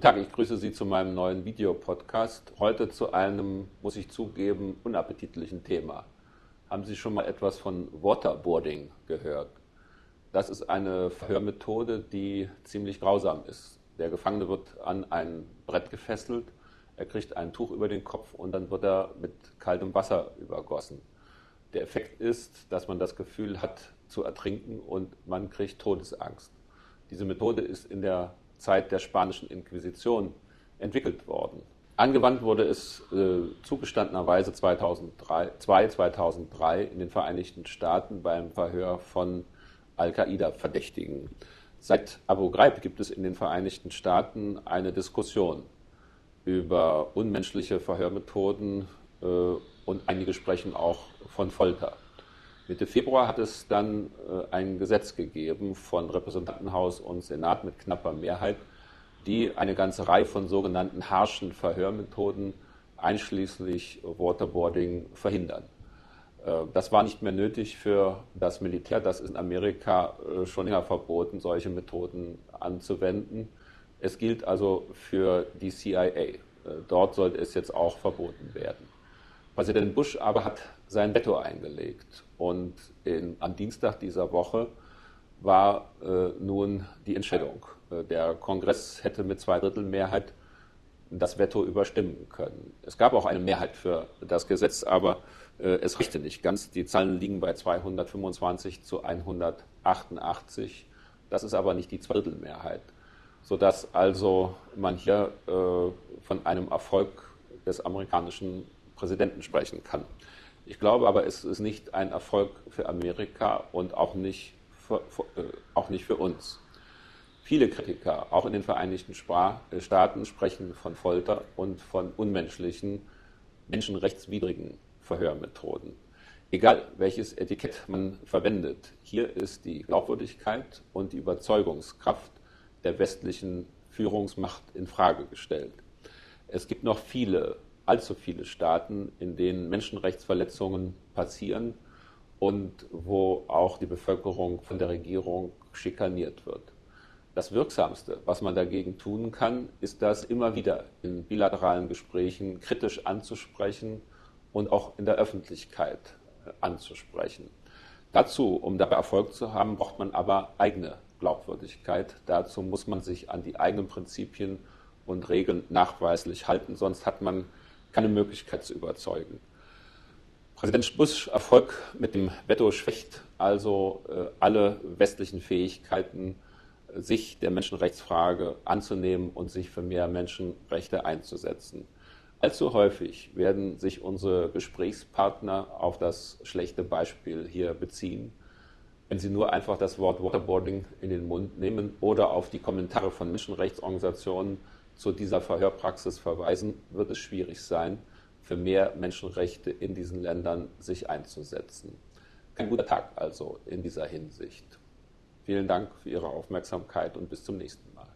begrüße Sie zu meinem neuen Videopodcast. Heute zu einem, muss ich zugeben, unappetitlichen Thema. Haben Sie schon mal etwas von Waterboarding gehört? Das ist eine Verhörmethode, die ziemlich grausam ist. Der Gefangene wird an ein Brett gefesselt, er kriegt ein Tuch über den Kopf und dann wird er mit kaltem Wasser übergossen. Der Effekt ist, dass man das Gefühl hat zu ertrinken und man kriegt Todesangst. Diese Methode ist in der Zeit der spanischen Inquisition entwickelt worden. Angewandt wurde es äh, zugestandenerweise 2002, 2003 in den Vereinigten Staaten beim Verhör von Al-Qaida-Verdächtigen. Seit Abu Ghraib gibt es in den Vereinigten Staaten eine Diskussion über unmenschliche Verhörmethoden äh, und einige sprechen auch von Folter. Mitte Februar hat es dann äh, ein Gesetz gegeben von Repräsentantenhaus und Senat mit knapper Mehrheit, die eine ganze Reihe von sogenannten harschen Verhörmethoden einschließlich Waterboarding verhindern. Äh, das war nicht mehr nötig für das Militär. Das ist in Amerika äh, schon länger verboten, solche Methoden anzuwenden. Es gilt also für die CIA. Dort sollte es jetzt auch verboten werden. Präsident Bush aber hat sein Veto eingelegt. Und in, am Dienstag dieser Woche war äh, nun die Entscheidung. Äh, der Kongress hätte mit zwei Drittel Mehrheit das Veto überstimmen können. Es gab auch eine Mehrheit für das Gesetz, aber äh, es reichte nicht ganz. Die Zahlen liegen bei 225 zu 188. Das ist aber nicht die Zweitel-Mehrheit, sodass also man hier äh, von einem Erfolg des amerikanischen Präsidenten sprechen kann. Ich glaube aber, es ist nicht ein Erfolg für Amerika und auch nicht für, äh, auch nicht für uns. Viele Kritiker, auch in den Vereinigten äh, Staaten, sprechen von Folter und von unmenschlichen, menschenrechtswidrigen Verhörmethoden. Egal, welches Etikett man verwendet, hier ist die Glaubwürdigkeit und die Überzeugungskraft der westlichen Führungsmacht in Frage gestellt. Es gibt noch viele allzu viele Staaten, in denen Menschenrechtsverletzungen passieren und wo auch die Bevölkerung von der Regierung schikaniert wird. Das Wirksamste, was man dagegen tun kann, ist das immer wieder in bilateralen Gesprächen kritisch anzusprechen und auch in der Öffentlichkeit anzusprechen. Dazu, um dabei Erfolg zu haben, braucht man aber eigene Glaubwürdigkeit. Dazu muss man sich an die eigenen Prinzipien und Regeln nachweislich halten, sonst hat man keine Möglichkeit zu überzeugen. Präsident Bush Erfolg mit dem Veto schwächt also äh, alle westlichen Fähigkeiten, sich der Menschenrechtsfrage anzunehmen und sich für mehr Menschenrechte einzusetzen. Allzu häufig werden sich unsere Gesprächspartner auf das schlechte Beispiel hier beziehen, wenn sie nur einfach das Wort Waterboarding in den Mund nehmen oder auf die Kommentare von Menschenrechtsorganisationen zu dieser Verhörpraxis verweisen, wird es schwierig sein, für mehr Menschenrechte in diesen Ländern sich einzusetzen. Ein guter Tag also in dieser Hinsicht. Vielen Dank für Ihre Aufmerksamkeit und bis zum nächsten Mal.